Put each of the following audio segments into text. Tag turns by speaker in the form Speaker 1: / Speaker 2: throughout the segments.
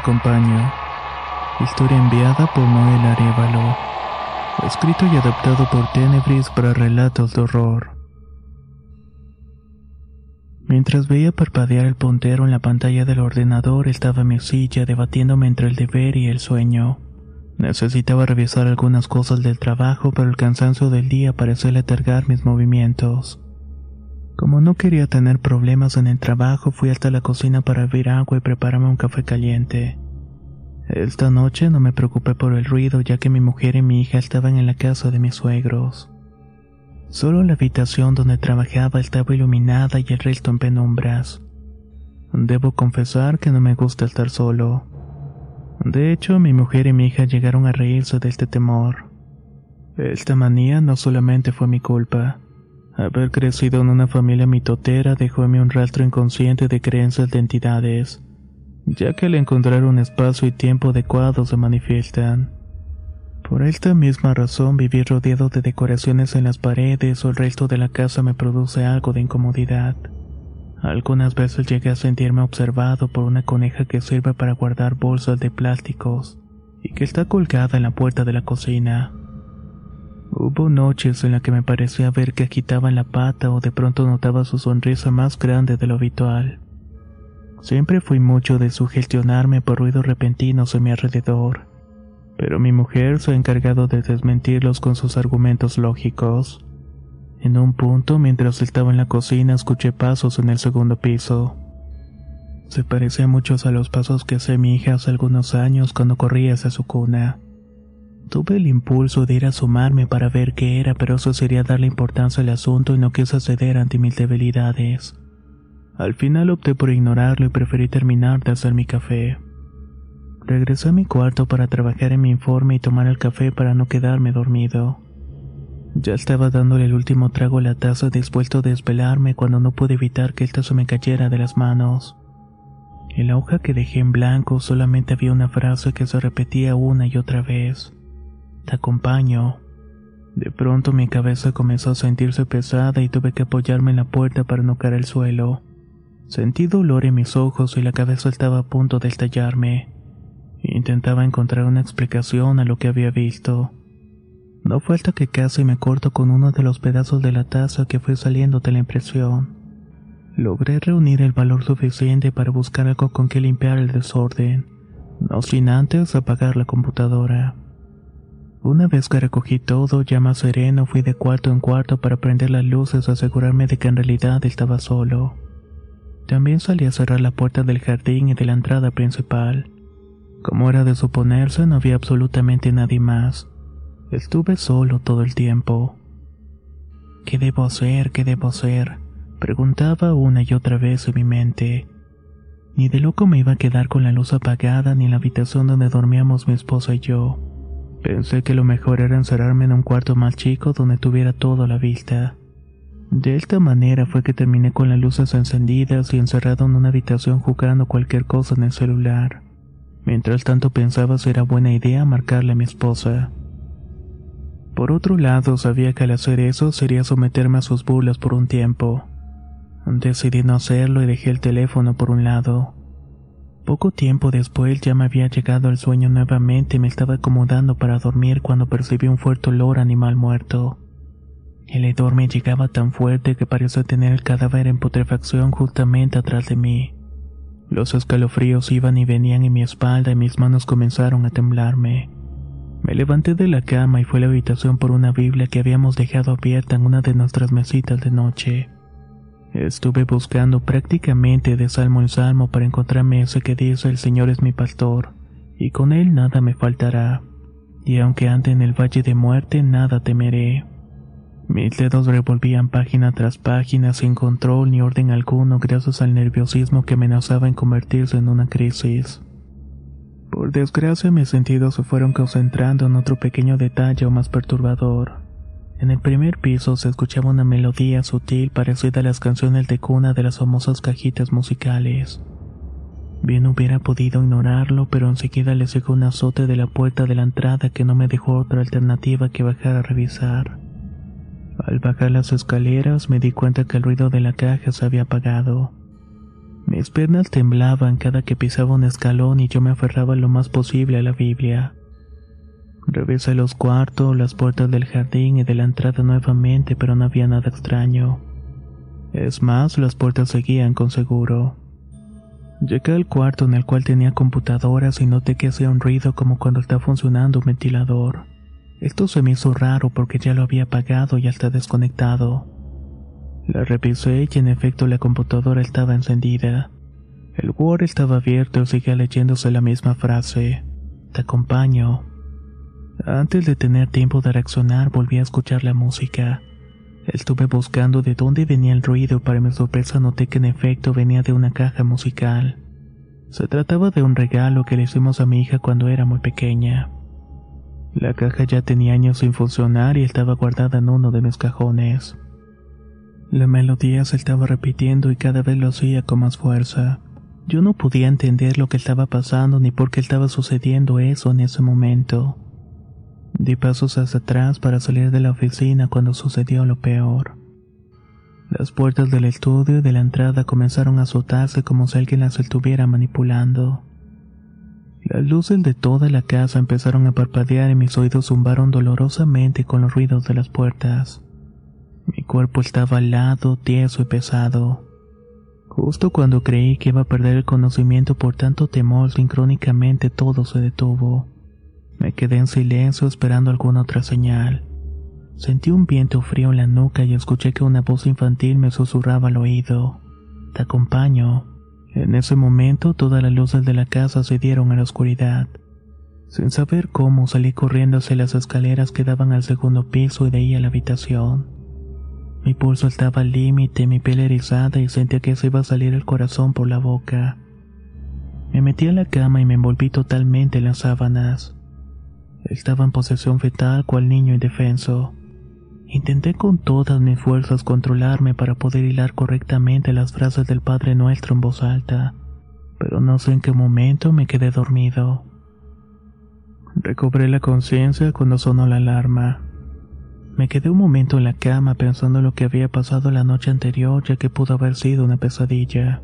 Speaker 1: Te acompaño. Historia enviada por Noel Arevalo. Escrito y adaptado por Tenebris para relatos de horror. Mientras veía parpadear el puntero en la pantalla del ordenador, estaba en mi silla debatiéndome entre el deber y el sueño. Necesitaba revisar algunas cosas del trabajo, pero el cansancio del día pareció letargar mis movimientos. Como no quería tener problemas en el trabajo, fui hasta la cocina para hervir agua y prepararme un café caliente. Esta noche no me preocupé por el ruido ya que mi mujer y mi hija estaban en la casa de mis suegros. Solo la habitación donde trabajaba estaba iluminada y el resto en penumbras. Debo confesar que no me gusta estar solo. De hecho, mi mujer y mi hija llegaron a reírse de este temor. Esta manía no solamente fue mi culpa. Haber crecido en una familia mitotera dejó en mí un rastro inconsciente de creencias de entidades, ya que al encontrar un espacio y tiempo adecuados se manifiestan. Por esta misma razón, vivir rodeado de decoraciones en las paredes o el resto de la casa me produce algo de incomodidad. Algunas veces llegué a sentirme observado por una coneja que sirve para guardar bolsas de plásticos y que está colgada en la puerta de la cocina. Hubo noches en las que me parecía ver que agitaba la pata o de pronto notaba su sonrisa más grande de lo habitual. Siempre fui mucho de sugestionarme por ruidos repentinos a mi alrededor, pero mi mujer se ha encargado de desmentirlos con sus argumentos lógicos. En un punto, mientras estaba en la cocina, escuché pasos en el segundo piso. Se parecía mucho a los pasos que hacía mi hija hace algunos años cuando corría hacia su cuna. Tuve el impulso de ir a asomarme para ver qué era, pero eso sería darle importancia al asunto y no quise ceder ante mis debilidades. Al final opté por ignorarlo y preferí terminar de hacer mi café. Regresé a mi cuarto para trabajar en mi informe y tomar el café para no quedarme dormido. Ya estaba dándole el último trago a la taza dispuesto a desvelarme cuando no pude evitar que esta se me cayera de las manos. En la hoja que dejé en blanco solamente había una frase que se repetía una y otra vez. Te acompaño. De pronto mi cabeza comenzó a sentirse pesada y tuve que apoyarme en la puerta para no caer al suelo. Sentí dolor en mis ojos y la cabeza estaba a punto de estallarme. Intentaba encontrar una explicación a lo que había visto. No falta que casi me corto con uno de los pedazos de la taza que fue saliendo de la impresión. Logré reunir el valor suficiente para buscar algo con que limpiar el desorden, no sin antes apagar la computadora. Una vez que recogí todo, ya más sereno, fui de cuarto en cuarto para prender las luces y asegurarme de que en realidad estaba solo. También salí a cerrar la puerta del jardín y de la entrada principal. Como era de suponerse, no había absolutamente nadie más. Estuve solo todo el tiempo. ¿Qué debo hacer? ¿Qué debo hacer? Preguntaba una y otra vez en mi mente. Ni de loco me iba a quedar con la luz apagada ni en la habitación donde dormíamos mi esposa y yo. Pensé que lo mejor era encerrarme en un cuarto más chico donde tuviera todo a la vista. De esta manera fue que terminé con las luces encendidas y encerrado en una habitación jugando cualquier cosa en el celular. Mientras tanto pensaba si era buena idea marcarle a mi esposa. Por otro lado, sabía que al hacer eso sería someterme a sus burlas por un tiempo. Decidí no hacerlo y dejé el teléfono por un lado. Poco tiempo después ya me había llegado el sueño nuevamente y me estaba acomodando para dormir cuando percibí un fuerte olor animal muerto. El hedor me llegaba tan fuerte que pareció tener el cadáver en putrefacción justamente atrás de mí. Los escalofríos iban y venían en mi espalda y mis manos comenzaron a temblarme. Me levanté de la cama y fui a la habitación por una Biblia que habíamos dejado abierta en una de nuestras mesitas de noche. Estuve buscando prácticamente de salmo en salmo para encontrarme ese que dice el Señor es mi pastor, y con él nada me faltará. Y aunque ande en el valle de muerte, nada temeré. Mis dedos revolvían página tras página sin control ni orden alguno gracias al nerviosismo que amenazaba en convertirse en una crisis. Por desgracia mis sentidos se fueron concentrando en otro pequeño detalle más perturbador. En el primer piso se escuchaba una melodía sutil parecida a las canciones de cuna de las famosas cajitas musicales. Bien hubiera podido ignorarlo, pero enseguida le llegó un azote de la puerta de la entrada que no me dejó otra alternativa que bajar a revisar. Al bajar las escaleras me di cuenta que el ruido de la caja se había apagado. Mis piernas temblaban cada que pisaba un escalón y yo me aferraba lo más posible a la Biblia. Revisé los cuartos, las puertas del jardín y de la entrada nuevamente, pero no había nada extraño. Es más, las puertas seguían con seguro. Llegué al cuarto en el cual tenía computadoras y noté que hacía un ruido como cuando está funcionando un ventilador. Esto se me hizo raro porque ya lo había apagado y hasta desconectado. La revisé y en efecto la computadora estaba encendida. El Word estaba abierto y seguía leyéndose la misma frase. Te acompaño. Antes de tener tiempo de reaccionar volví a escuchar la música. Estuve buscando de dónde venía el ruido para mi sorpresa noté que en efecto venía de una caja musical. Se trataba de un regalo que le hicimos a mi hija cuando era muy pequeña. La caja ya tenía años sin funcionar y estaba guardada en uno de mis cajones. La melodía se estaba repitiendo y cada vez lo hacía con más fuerza. Yo no podía entender lo que estaba pasando ni por qué estaba sucediendo eso en ese momento. Di pasos hacia atrás para salir de la oficina cuando sucedió lo peor. Las puertas del estudio y de la entrada comenzaron a azotarse como si alguien las estuviera manipulando. Las luces de toda la casa empezaron a parpadear y mis oídos zumbaron dolorosamente con los ruidos de las puertas. Mi cuerpo estaba alado, tieso y pesado. Justo cuando creí que iba a perder el conocimiento por tanto temor, sincrónicamente todo se detuvo. Me quedé en silencio esperando alguna otra señal. Sentí un viento frío en la nuca y escuché que una voz infantil me susurraba al oído. Te acompaño. En ese momento todas las luces de la casa se dieron a la oscuridad. Sin saber cómo salí corriendo hacia las escaleras que daban al segundo piso y de ahí a la habitación. Mi pulso estaba al límite, mi piel erizada y sentía que se iba a salir el corazón por la boca. Me metí a la cama y me envolví totalmente en las sábanas. Estaba en posesión fetal cual niño indefenso. Intenté con todas mis fuerzas controlarme para poder hilar correctamente las frases del Padre Nuestro en voz alta, pero no sé en qué momento me quedé dormido. Recobré la conciencia cuando sonó la alarma. Me quedé un momento en la cama pensando en lo que había pasado la noche anterior ya que pudo haber sido una pesadilla.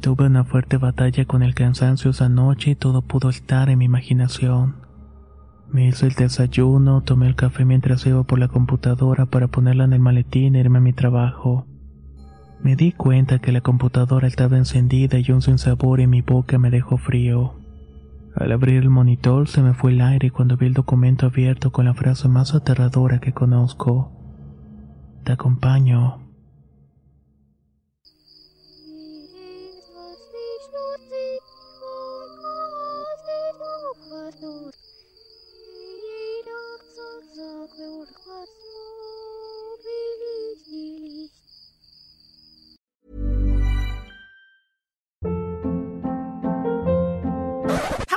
Speaker 1: Tuve una fuerte batalla con el cansancio esa noche y todo pudo estar en mi imaginación. Me hice el desayuno, tomé el café mientras iba por la computadora para ponerla en el maletín e irme a mi trabajo. Me di cuenta que la computadora estaba encendida y un sinsabor en mi boca me dejó frío. Al abrir el monitor se me fue el aire cuando vi el documento abierto con la frase más aterradora que conozco. Te acompaño.